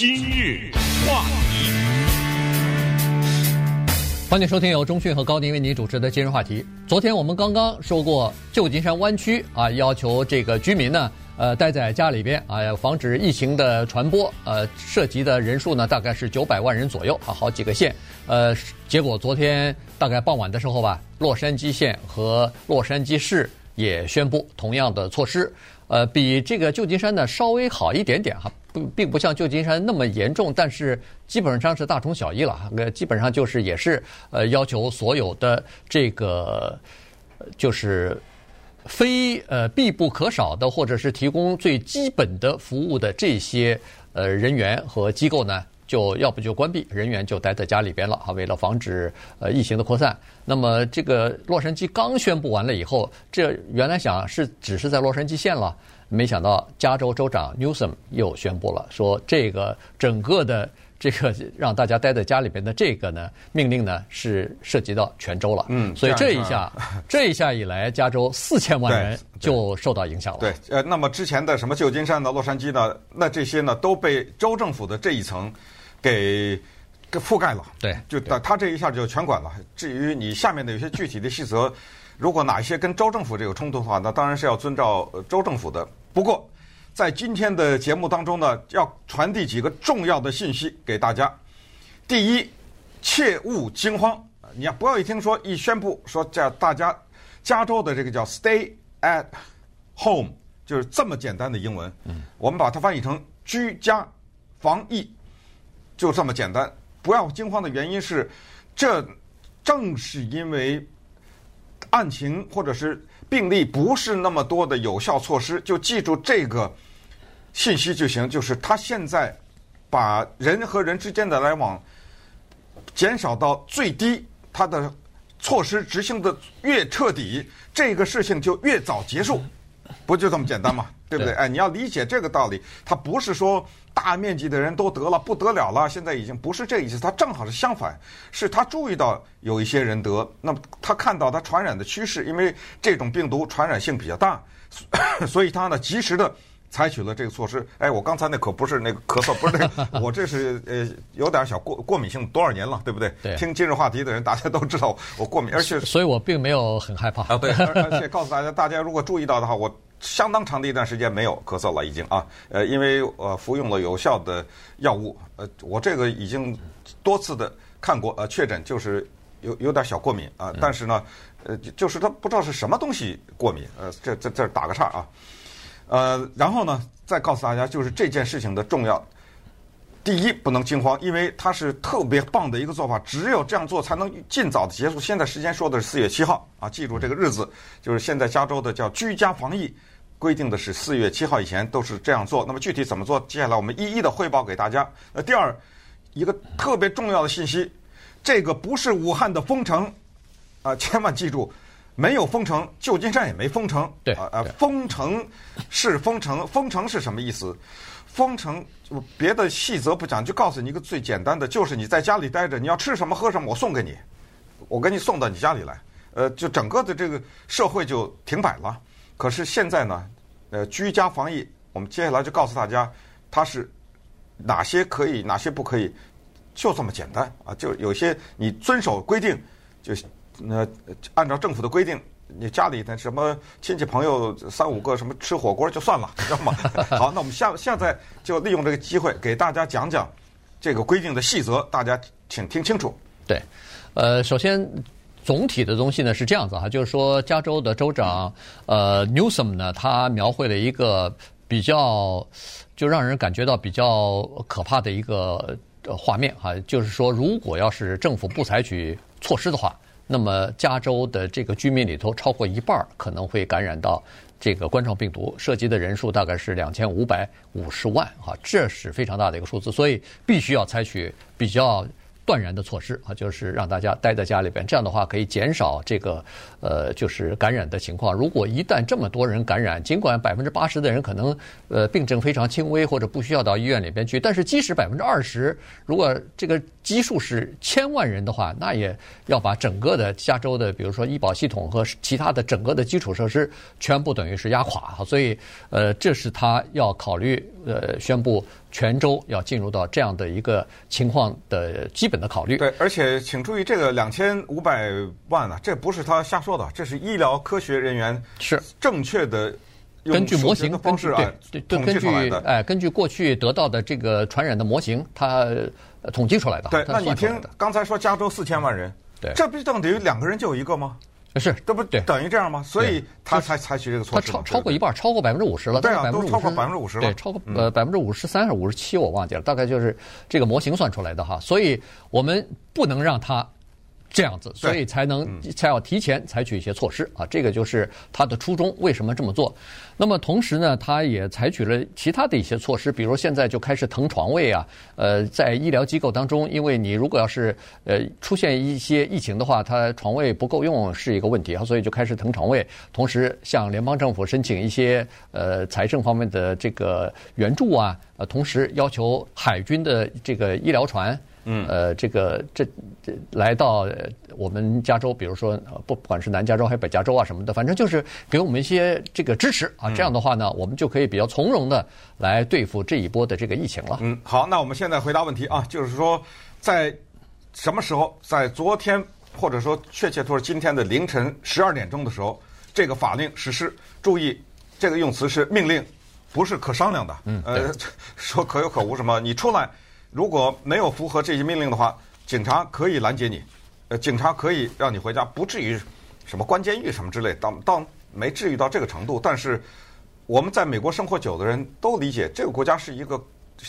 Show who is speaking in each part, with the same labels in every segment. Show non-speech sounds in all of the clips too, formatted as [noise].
Speaker 1: 今日话题，
Speaker 2: 欢迎收听由中讯和高宁为您主持的今日话题。昨天我们刚刚说过，旧金山湾区啊，要求这个居民呢，呃，待在家里边啊，要防止疫情的传播。呃，涉及的人数呢，大概是九百万人左右啊，好几个县。呃，结果昨天大概傍晚的时候吧，洛杉矶县和洛杉矶市也宣布同样的措施。呃，比这个旧金山呢稍微好一点点哈。不，并不像旧金山那么严重，但是基本上是大同小异了。那，基本上就是也是呃，要求所有的这个就是非呃必不可少的，或者是提供最基本的服务的这些呃人员和机构呢，就要不就关闭，人员就待在家里边了啊，为了防止呃疫情的扩散。那么这个洛杉矶刚宣布完了以后，这原来想是只是在洛杉矶县了。没想到加州州长 Newsom 又宣布了，说这个整个的这个让大家待在家里边的这个呢命令呢是涉及到全州了。嗯，所以这一下 [laughs] [laughs] 这一下以来，加州四千万人就受到影响了。
Speaker 3: 对，呃，那么之前的什么旧金山的、洛杉矶的，那这些呢都被州政府的这一层给给覆盖了。
Speaker 2: 对，
Speaker 3: 就他他这一下就全管了。至于你下面的有些具体的细则，如果哪一些跟州政府这个冲突的话，那当然是要遵照州政府的。不过，在今天的节目当中呢，要传递几个重要的信息给大家。第一，切勿惊慌，你要不要一听说一宣布说叫大家加州的这个叫 “stay at home”，就是这么简单的英文，我们把它翻译成“居家防疫”，就这么简单。不要惊慌的原因是，这正是因为案情或者是。病例不是那么多的有效措施，就记住这个信息就行。就是他现在把人和人之间的来往减少到最低，他的措施执行的越彻底，这个事情就越早结束，不就这么简单吗？对不对？哎，你要理解这个道理，他不是说。大面积的人都得了，不得了了。现在已经不是这意思，他正好是相反，是他注意到有一些人得，那么他看到他传染的趋势，因为这种病毒传染性比较大，[coughs] 所以他呢及时的采取了这个措施。哎，我刚才那可不是那个咳嗽，不是那个，[laughs] 我这是呃有点小过过敏性，多少年了，对不对？
Speaker 2: 对。
Speaker 3: 听今日话题的人，大家都知道我过敏，而且
Speaker 2: 所以我并没有很害怕
Speaker 3: 啊。对，而且告诉大家，大家如果注意到的话，我。相当长的一段时间没有咳嗽了，已经啊，呃，因为呃服用了有效的药物，呃，我这个已经多次的看过，呃，确诊就是有有点小过敏啊，但是呢，呃，就是他不知道是什么东西过敏，呃，这这这打个岔啊，呃，然后呢，再告诉大家就是这件事情的重要。第一，不能惊慌，因为它是特别棒的一个做法，只有这样做才能尽早的结束。现在时间说的是四月七号啊，记住这个日子，就是现在加州的叫居家防疫，规定的是四月七号以前都是这样做。那么具体怎么做，接下来我们一一的汇报给大家。那第二，一个特别重要的信息，这个不是武汉的封城啊，千万记住，没有封城，旧金山也没封城。
Speaker 2: 对
Speaker 3: 啊啊，封城是封城，封城是什么意思？封城，别的细则不讲，就告诉你一个最简单的，就是你在家里待着，你要吃什么喝什么，我送给你，我给你送到你家里来。呃，就整个的这个社会就停摆了。可是现在呢，呃，居家防疫，我们接下来就告诉大家，它是哪些可以，哪些不可以，就这么简单啊。就有些你遵守规定，就呃按照政府的规定。你家里的什么亲戚朋友三五个什么吃火锅就算了，知道吗？好，那我们下现在就利用这个机会给大家讲讲这个规定的细则，大家请听清楚。
Speaker 2: 对，呃，首先总体的东西呢是这样子哈，就是说加州的州长呃 Newsom 呢，他描绘了一个比较就让人感觉到比较可怕的一个画面哈，就是说如果要是政府不采取措施的话。那么，加州的这个居民里头，超过一半可能会感染到这个冠状病毒，涉及的人数大概是两千五百五十万，哈，这是非常大的一个数字，所以必须要采取比较断然的措施，啊，就是让大家待在家里边，这样的话可以减少这个呃，就是感染的情况。如果一旦这么多人感染，尽管百分之八十的人可能呃病症非常轻微或者不需要到医院里边去，但是即使百分之二十，如果这个基数是千万人的话，那也要把整个的加州的，比如说医保系统和其他的整个的基础设施全部等于是压垮。所以，呃，这是他要考虑，呃，宣布全州要进入到这样的一个情况的基本的考虑。
Speaker 3: 对，而且请注意，这个两千五百万啊，这不是他瞎说的，这是医疗科学人员
Speaker 2: 是
Speaker 3: 正确的。
Speaker 2: 根据模型，
Speaker 3: 方式啊，
Speaker 2: 对对，根据哎，根据过去得到的这个传染的模型，它统计出来的。
Speaker 3: 对，那你听刚才说加州四千万人，
Speaker 2: 对，
Speaker 3: 这不是等于两个人就有一个吗？
Speaker 2: 是，
Speaker 3: 这不等于这样吗？所以他才采取这个措施。
Speaker 2: 他超超过一半，超过百分之五十了。
Speaker 3: 对啊，都超过百分之五十了。
Speaker 2: 对，超过呃百分之五十三还是五十七，我忘记了，大概就是这个模型算出来的哈。所以我们不能让他。这样子，所以才能才要提前采取一些措施啊，这个就是他的初衷。为什么这么做？那么同时呢，他也采取了其他的一些措施，比如现在就开始腾床位啊。呃，在医疗机构当中，因为你如果要是呃出现一些疫情的话，他床位不够用是一个问题啊，所以就开始腾床位。同时向联邦政府申请一些呃财政方面的这个援助啊，呃，同时要求海军的这个医疗船。嗯，呃，这个这这来到我们加州，比如说不不管是南加州还是北加州啊什么的，反正就是给我们一些这个支持啊。这样的话呢，我们就可以比较从容的来对付这一波的这个疫情了。
Speaker 3: 嗯，好，那我们现在回答问题啊，就是说在什么时候，在昨天或者说确切说是今天的凌晨十二点钟的时候，这个法令实施。注意，这个用词是命令，不是可商量的。嗯，呃，[laughs] 说可有可无什么，你出来。如果没有符合这些命令的话，警察可以拦截你，呃，警察可以让你回家，不至于什么关监狱什么之类，到到没至于到这个程度。但是我们在美国生活久的人都理解，这个国家是一个。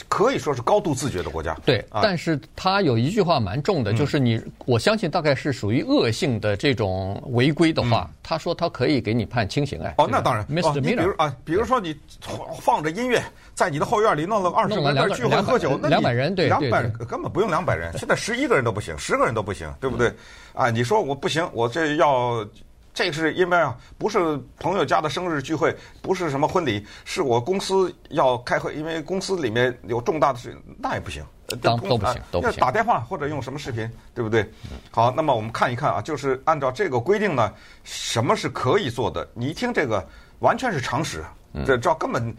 Speaker 3: 可以说是高度自觉的国家。
Speaker 2: 对，啊、但是他有一句话蛮重的，就是你，嗯、我相信大概是属于恶性的这种违规的话，嗯、他说他可以给你判轻刑哎。
Speaker 3: 哦，那当然。Mr. 你比如啊，比如说你放着音乐在你的后院里弄了二十个人聚会喝酒，那
Speaker 2: 两百人对，
Speaker 3: 两百人根本不用两百人，现在十一个人都不行，十个人都不行，对不对？嗯、啊，你说我不行，我这要。这是因为啊，不是朋友家的生日聚会，不是什么婚礼，是我公司要开会，因为公司里面有重大的事情，那也不行，
Speaker 2: 当都不行，都不行。
Speaker 3: 要打电话或者用什么视频，对不对？好，那么我们看一看啊，就是按照这个规定呢，什么是可以做的？你一听这个，完全是常识，这这根本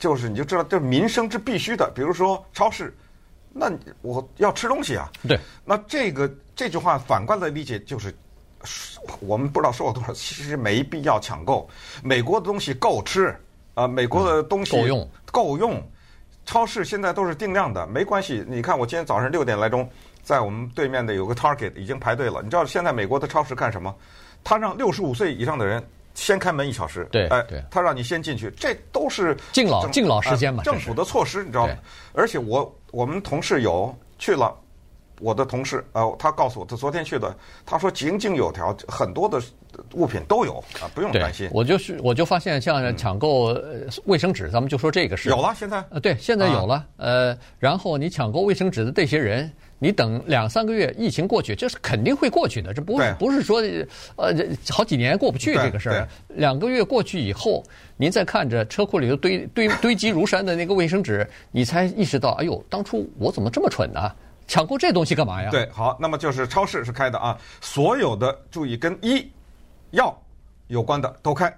Speaker 3: 就是你就知道这是民生之必须的。比如说超市，那我要吃东西啊，
Speaker 2: 对，
Speaker 3: 那这个这句话反过来理解就是。我们不知道收了多少，其实没必要抢购。美国的东西够吃啊，美国的东西够用，够用。超市现在都是定量的，没关系。你看，我今天早上六点来钟，在我们对面的有个 Target 已经排队了。你知道现在美国的超市干什么？他让六十五岁以上的人先开门一小时，
Speaker 2: 对，
Speaker 3: 哎，他让你先进去，这都是
Speaker 2: 敬老敬老时间嘛，
Speaker 3: 政府的措施，你知道吗？而且我我们同事有去了。我的同事，呃，他告诉我，他昨天去的，他说井井有条，很多的物品都有啊，不用担心。
Speaker 2: 我就是，我就发现像抢购卫生纸，嗯、咱们就说这个事。
Speaker 3: 有了，现在。
Speaker 2: 呃，对，现在有了。啊、呃，然后你抢购卫生纸的这些人，你等两三个月，疫情过去，这是肯定会过去的，这不是不是说，呃，好几年过不去这个事儿。两个月过去以后，您再看着车库里头堆堆堆积如山的那个卫生纸，你才意识到，哎呦，当初我怎么这么蠢呢？抢购这东西干嘛呀？
Speaker 3: 对，好，那么就是超市是开的啊，所有的注意跟医药有关的都开。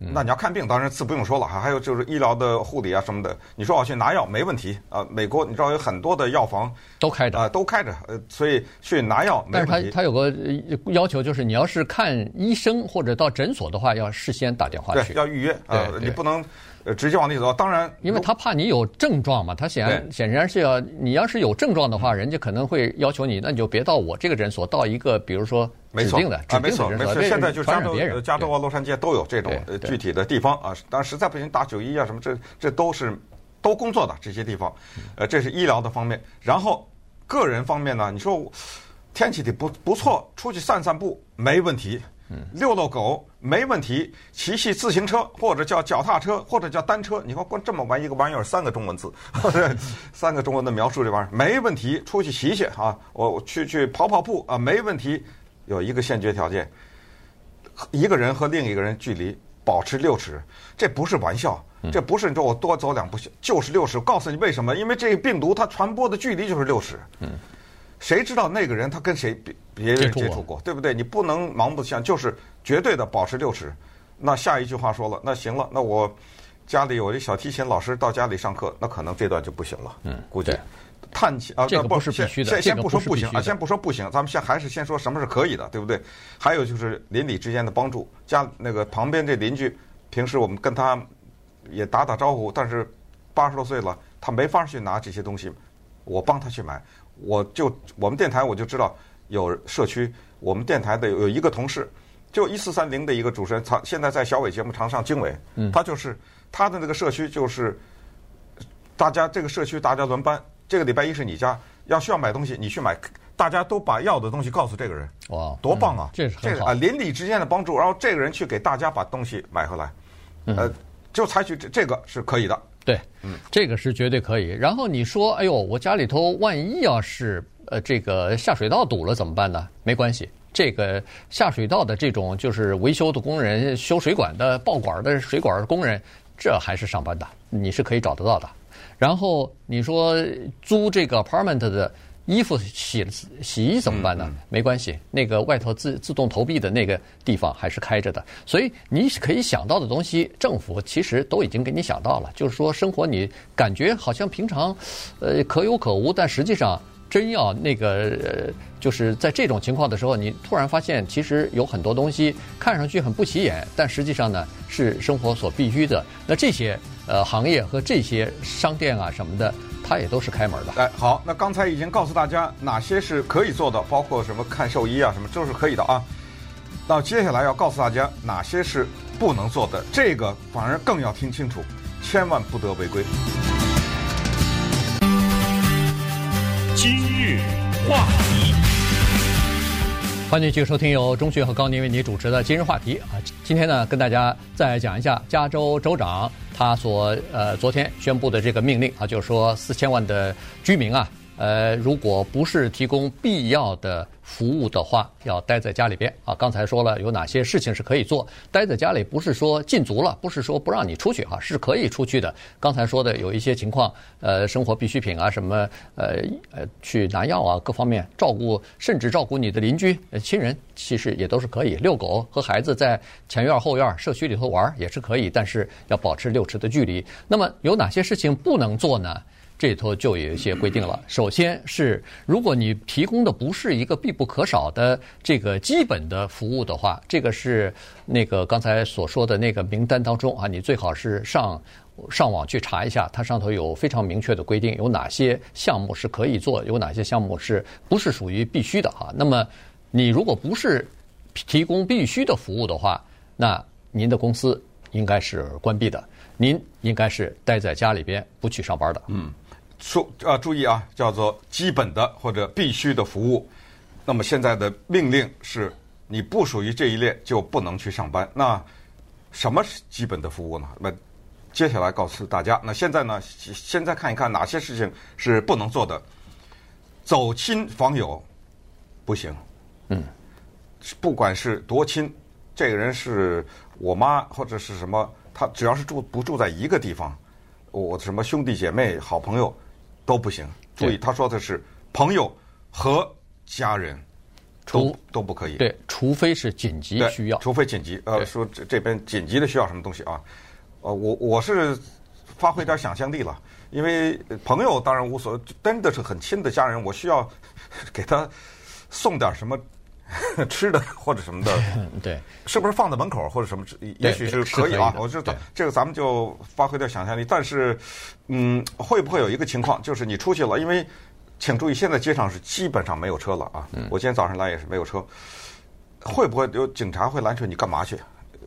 Speaker 3: 那你要看病，当然字不用说了哈。还有就是医疗的护理啊什么的，你说我去拿药没问题啊。美国你知道有很多的药房
Speaker 2: 都开着
Speaker 3: 啊，都开着。呃，所以去拿药没问题。
Speaker 2: 但是他他有个要求，就是你要是看医生或者到诊所的话，要事先打电话去，
Speaker 3: 对，要预约啊，你不能。呃，直接往里走，当然，
Speaker 2: 因为他怕你有症状嘛，他显显然是要你要是有症状的话，人家可能会要求你，那你就别到我这个诊所，到一个比如说指定的
Speaker 3: 啊，没错没错，现在就是加州加州啊，洛杉矶都有这种具体的地方啊，当然实在不行打九一啊什么，这这都是都工作的这些地方，呃，这是医疗的方面，然后个人方面呢，你说天气的不不错，出去散散步没问题。遛遛狗没问题，骑骑自行车或者叫脚踏车或者叫单车，你看光这么玩一个玩意儿，三个中文字，[laughs] 三个中文的描述这玩意儿没问题，出去骑骑啊，我去去跑跑步啊，没问题。有一个先决条件，一个人和另一个人距离保持六尺，这不是玩笑，这不是你说我多走两步，就是六尺。我告诉你为什么？因为这个病毒它传播的距离就是六尺。谁知道那个人他跟谁别别人接触过，对不对？你不能盲目像，就是绝对的保持六尺。那下一句话说了，那行了，那我家里有一小提琴老师到家里上课，那可能这段就不行了。
Speaker 2: 嗯，
Speaker 3: 估计探亲啊，
Speaker 2: 这个不是必须的。
Speaker 3: 先先不说不行啊，先不说不行，咱们先还是先说什么是可以的，对不对？还有就是邻里之间的帮助，家那个旁边这邻居，平时我们跟他也打打招呼，但是八十多岁了，他没法去拿这些东西，我帮他去买。我就我们电台我就知道有社区，我们电台的有一个同事，就一四三零的一个主持人，他现在在小伟节目常上经纬，他就是他的那个社区就是大家这个社区大家轮班，这个礼拜一是你家要需要买东西，你去买，大家都把要的东西告诉这个人，
Speaker 2: 哇，
Speaker 3: 多棒啊！
Speaker 2: 这是
Speaker 3: 这个啊，邻里之间的帮助，然后这个人去给大家把东西买回来，呃，就采取这这个是可以的。
Speaker 2: 对，嗯，这个是绝对可以。然后你说，哎呦，我家里头万一要是呃这个下水道堵了怎么办呢？没关系，这个下水道的这种就是维修的工人、修水管的、爆管的水管的工人，这还是上班的，你是可以找得到的。然后你说租这个 apartment 的。衣服洗洗衣怎么办呢？没关系，那个外头自自动投币的那个地方还是开着的。所以你可以想到的东西，政府其实都已经给你想到了。就是说，生活你感觉好像平常，呃，可有可无，但实际上真要那个，呃，就是在这种情况的时候，你突然发现，其实有很多东西看上去很不起眼，但实际上呢是生活所必须的。那这些呃行业和这些商店啊什么的。它也都是开门的。
Speaker 3: 哎，好，那刚才已经告诉大家哪些是可以做的，包括什么看兽医啊，什么都是可以的啊。那接下来要告诉大家哪些是不能做的，这个反而更要听清楚，千万不得违规。
Speaker 1: 今日话题，
Speaker 2: 欢迎继续收听由钟迅和高宁为你主持的今日话题啊。今天呢，跟大家再讲一下加州州长。他所呃昨天宣布的这个命令啊，就是说四千万的居民啊，呃，如果不是提供必要的服务的话，要待在家里边啊。刚才说了有哪些事情是可以做，待在家里不是说禁足了，不是说不让你出去哈，是可以出去的。刚才说的有一些情况，呃，生活必需品啊，什么呃呃去拿药啊，各方面照顾，甚至照顾你的邻居、亲人，其实也都是可以。遛狗和孩子在前院后院社区里头玩也是可以，但是要保持六尺的距离。那么有哪些事情不能做呢？这里头就有一些规定了。首先是，如果你提供的不是一个必不可少的这个基本的服务的话，这个是那个刚才所说的那个名单当中啊，你最好是上上网去查一下，它上头有非常明确的规定，有哪些项目是可以做，有哪些项目是不是属于必须的哈。那么你如果不是提供必须的服务的话，那您的公司应该是关闭的，您应该是待在家里边不去上班的。
Speaker 3: 嗯。说啊，注意啊，叫做基本的或者必须的服务。那么现在的命令是，你不属于这一列就不能去上班。那什么是基本的服务呢？那接下来告诉大家。那现在呢，现在看一看哪些事情是不能做的。走亲访友不行。
Speaker 2: 嗯，
Speaker 3: 不管是多亲，这个人是我妈或者是什么，他只要是住不住在一个地方，我什么兄弟姐妹、好朋友。都不行，注意，他说的是朋友和家人，都都不可以。
Speaker 2: 对，除非是紧急需要，
Speaker 3: 除非紧急。呃，说这这边紧急的需要什么东西啊？呃，我我是发挥点想象力了，因为朋友当然无所谓，真的是很亲的家人，我需要 [laughs] 给他送点什么。[laughs] 吃的或者什么的，[laughs]
Speaker 2: 对，
Speaker 3: 是不是放在门口或者什么？也许是可以啊。我知道这个，咱们就发挥点想象力。但是，嗯，会不会有一个情况，就是你出去了？因为，请注意，现在街上是基本上没有车了啊。我今天早上来也是没有车。会不会有警察会拦车？你干嘛去？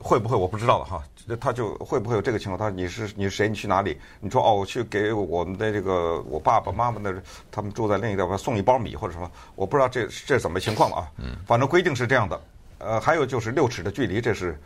Speaker 3: 会不会？我不知道了哈。他就会不会有这个情况？他说你是你是谁？你去哪里？你说哦，我去给我们的这个我爸爸妈妈那，他们住在另一个地方，送一包米或者什么？我不知道这这怎么情况了啊。嗯。反正规定是这样的。呃，还有就是六尺的距离，这是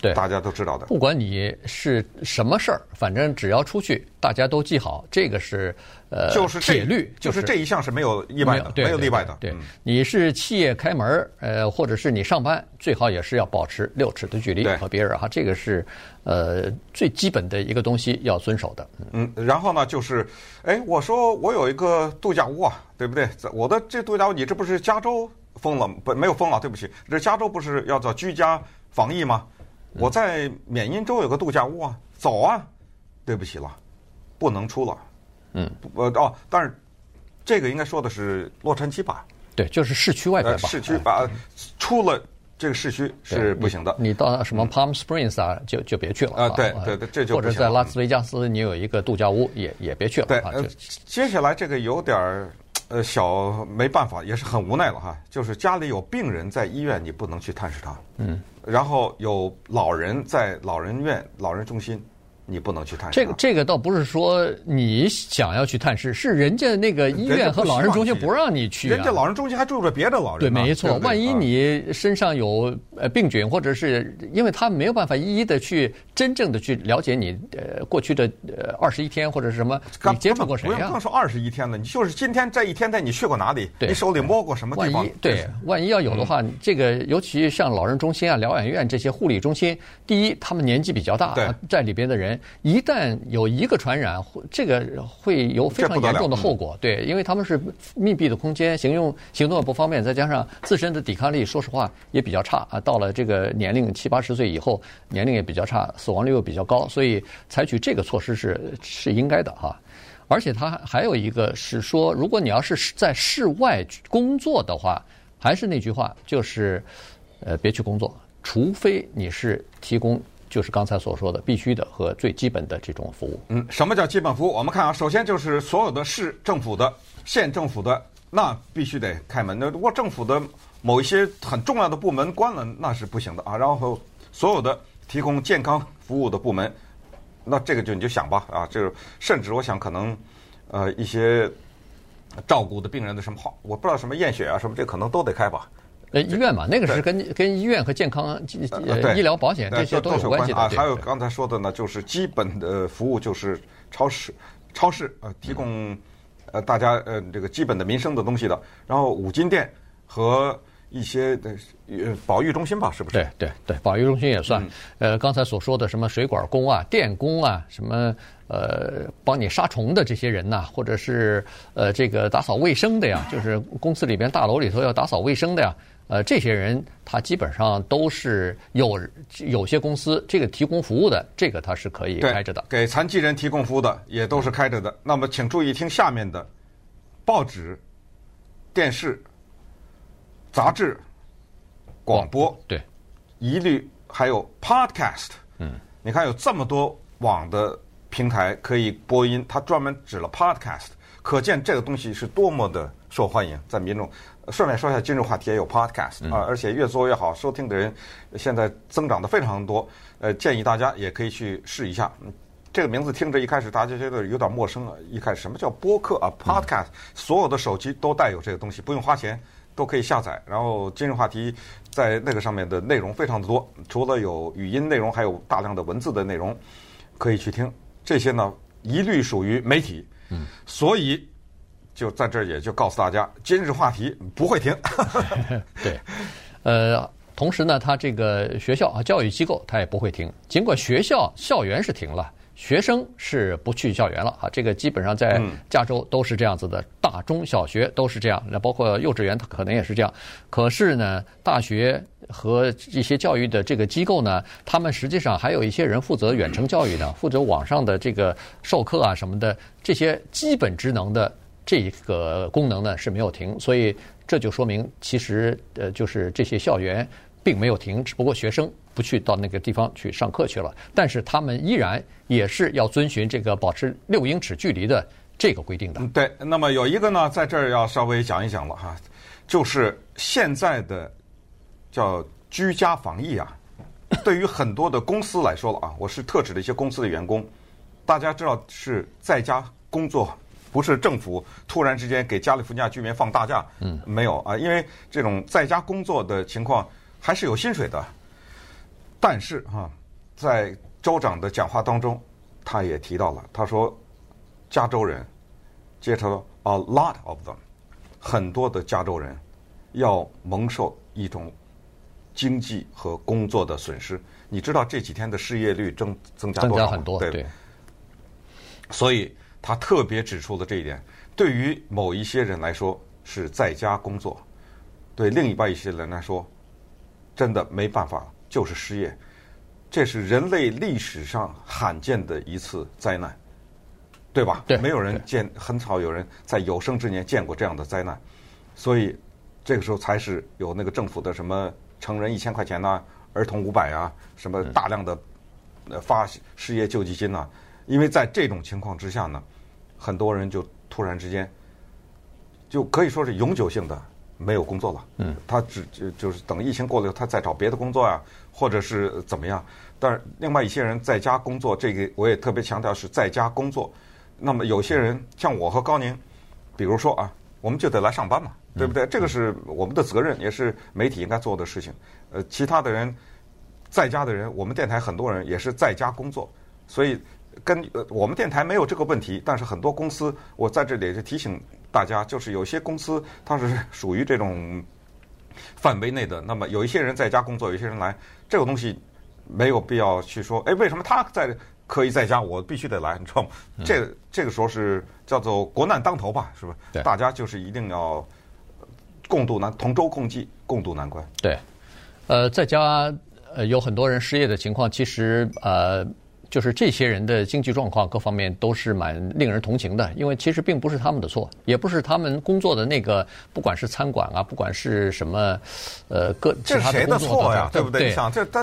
Speaker 2: 对，
Speaker 3: 大家都知道的。
Speaker 2: 不管你是什么事儿，反正只要出去，大家都记好，这个是呃，
Speaker 3: 就是
Speaker 2: 铁律，
Speaker 3: 就是这一项是没有意外的，没有例外的。
Speaker 2: 对，你是企业开门，呃，或者是你上班，最好也是要保持六尺的距离和别人哈，这个是呃最基本的一个东西要遵守的。
Speaker 3: 嗯，然后呢，就是，哎，我说我有一个度假屋啊，对不对？我的这度假屋，你这不是加州封了？不，没有封啊，对不起，这加州不是要做居家防疫吗？我在缅因州有个度假屋啊，走啊，对不起了，不能出了。
Speaker 2: 嗯，
Speaker 3: 呃哦，但是这个应该说的是洛杉矶吧？
Speaker 2: 对，就是市区外边吧。
Speaker 3: 市区把出了这个市区是不行的。
Speaker 2: 你到什么 Palm Springs 啊，就就别去了
Speaker 3: 啊。对对对，这就
Speaker 2: 或者在拉斯维加斯，你有一个度假屋，也也别去了。
Speaker 3: 对，接下来这个有点儿呃小没办法，也是很无奈了哈。就是家里有病人在医院，你不能去探视他。
Speaker 2: 嗯。
Speaker 3: 然后有老人在老人院、老人中心，你不能去探视。
Speaker 2: 这个这个倒不是说你想要去探视，是人家那个医院和老人中心不让你去。
Speaker 3: 人家老人中心还住着别的老人。
Speaker 2: 对，没错。万一你身上有呃病菌，或者是因为他没有办法一一的去真正的去了解你呃过去的呃二十一天或者是什么，你接触过谁呀？
Speaker 3: 不用更说二十一天了，你就是今天这一天，在你去过哪里？你手里摸过什么地方？
Speaker 2: 对，万一要有的话，这个尤其像老人中心啊、疗养院这些护理中心，第一，他们年纪比较大，在里边的人一旦有一个传染，这个会有非常严重的后果。对，因为他们是密闭的空间，行用行动也不方便，再加上自身的抵抗力，说实话也比较差啊。到了这个年龄七八十岁以后，年龄也比较差，死亡率又比较高，所以采取这个措施是是应该的哈。而且他还有一个是说，如果你要是在室外工作的话，还是那句话，就是呃别去工作。除非你是提供，就是刚才所说的必须的和最基本的这种服务。
Speaker 3: 嗯，什么叫基本服务？我们看啊，首先就是所有的市政府的、县政府的，那必须得开门。那如果政府的某一些很重要的部门关了，那是不行的啊。然后所有的提供健康服务的部门，那这个就你就想吧啊，就是甚至我想可能呃一些照顾的病人的什么好，我不知道什么验血啊什么，这可能都得开吧。
Speaker 2: 呃，医院嘛，那个是跟跟医院和健康、呃、医疗保险这些都有关系的。
Speaker 3: 啊，还有刚才说的呢，就是基本的服务就是超市，超市呃提供呃大家呃这个基本的民生的东西的。然后五金店和一些的呃保育中心吧，是不是？
Speaker 2: 对对对，保育中心也算。呃，刚才所说的什么水管工啊、电工啊，什么呃帮你杀虫的这些人呐，或者是呃这个打扫卫生的呀，就是公司里边大楼里头要打扫卫生的呀。呃，这些人他基本上都是有有些公司这个提供服务的，这个他是可以开着的。
Speaker 3: 给残疾人提供服务的也都是开着的。那么，请注意听下面的：报纸、电视、杂志、广播，
Speaker 2: 对，
Speaker 3: 一律还有 Podcast。
Speaker 2: 嗯，你
Speaker 3: 看有这么多网的平台可以播音，他专门指了 Podcast，可见这个东西是多么的受欢迎，在民众。顺便说一下，今日话题也有 podcast 啊，而且越做越好，收听的人现在增长的非常多。呃，建议大家也可以去试一下。这个名字听着一开始大家觉得有点陌生啊，一开始什么叫播客啊？podcast，所有的手机都带有这个东西，不用花钱都可以下载。然后今日话题在那个上面的内容非常的多，除了有语音内容，还有大量的文字的内容可以去听。这些呢，一律属于媒体，嗯，所以。就在这儿，也就告诉大家，今日话题不会停。[laughs]
Speaker 2: 对，呃，同时呢，他这个学校啊，教育机构他也不会停。尽管学校校园是停了，学生是不去校园了啊。这个基本上在加州都是这样子的，大中小学都是这样，那包括幼稚园，它可能也是这样。可是呢，大学和一些教育的这个机构呢，他们实际上还有一些人负责远程教育的，负责网上的这个授课啊什么的，这些基本职能的。这个功能呢是没有停，所以这就说明其实呃就是这些校园并没有停，只不过学生不去到那个地方去上课去了，但是他们依然也是要遵循这个保持六英尺距离的这个规定的。
Speaker 3: 对，那么有一个呢，在这儿要稍微讲一讲了哈，就是现在的叫居家防疫啊，[laughs] 对于很多的公司来说了啊，我是特指的一些公司的员工，大家知道是在家工作。不是政府突然之间给加利福尼亚居民放大假，嗯，没有啊，因为这种在家工作的情况还是有薪水的。但是哈，在州长的讲话当中，他也提到了，他说，加州人，接着说 a lot of them，很多的加州人要蒙受一种经济和工作的损失。你知道这几天的失业率增增加多少吗？
Speaker 2: 增加很多，对。对
Speaker 3: 所以他特别指出了这一点。对于某一些人来说是在家工作，对另一半一些人来说，真的没办法，就是失业。这是人类历史上罕见的一次灾难，对吧？
Speaker 2: 对，
Speaker 3: 没有人见，很少有人在有生之年见过这样的灾难。所以这个时候才是有那个政府的什么成人一千块钱呐、啊，儿童五百啊，什么大量的呃发失业救济金呐、啊。因为在这种情况之下呢，很多人就。突然之间，就可以说是永久性的没有工作了。嗯，他只就就是等疫情过了以后，他再找别的工作啊，或者是怎么样。但是另外一些人在家工作，这个我也特别强调是在家工作。那么有些人像我和高宁，比如说啊，我们就得来上班嘛，对不对？这个是我们的责任，也是媒体应该做的事情。呃，其他的人在家的人，我们电台很多人也是在家工作，所以。跟呃，我们电台没有这个问题，但是很多公司，我在这里也是提醒大家，就是有些公司它是属于这种范围内的。那么有一些人在家工作，有一些人来，这个东西没有必要去说，哎，为什么他在可以在家，我必须得来，你知道吗？这这个时候是叫做国难当头吧，是吧？
Speaker 2: 对，
Speaker 3: 大家就是一定要共度难，同舟共济，共度难关。
Speaker 2: 对，呃，在家呃有很多人失业的情况，其实呃。就是这些人的经济状况各方面都是蛮令人同情的，因为其实并不是他们的错，也不是他们工作的那个，不管是餐馆啊，不管是什么，呃，各其他的工作的
Speaker 3: 错呀，对不对？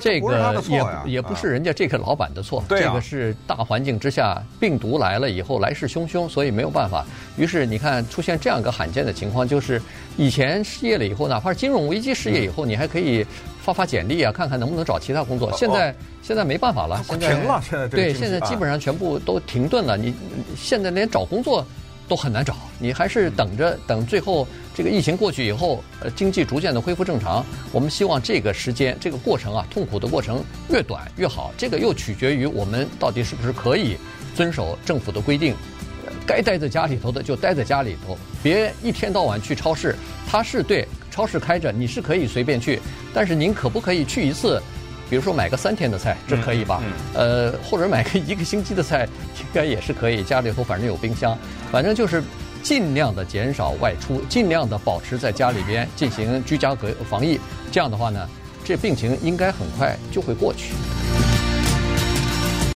Speaker 2: 这个也也不是人家这个老板的错，这个是大环境之下病毒来了以后来势汹汹，所以没有办法。于是你看出现这样一个罕见的情况，就是以前失业了以后，哪怕是金融危机失业以后，你还可以。发发简历啊，看看能不能找其他工作。现在现在没办法了，现在
Speaker 3: 停了。现在
Speaker 2: 对，现在基本上全部都停顿了。你现在连找工作都很难找，你还是等着等最后这个疫情过去以后，呃，经济逐渐的恢复正常。我们希望这个时间这个过程啊，痛苦的过程越短越好。这个又取决于我们到底是不是可以遵守政府的规定，该待在家里头的就待在家里头，别一天到晚去超市。它是对。超市开着，你是可以随便去，但是您可不可以去一次？比如说买个三天的菜，这可以吧？嗯嗯、呃，或者买个一个星期的菜，应该也是可以。家里头反正有冰箱，反正就是尽量的减少外出，尽量的保持在家里边进行居家隔防疫。这样的话呢，这病情应该很快就会过去。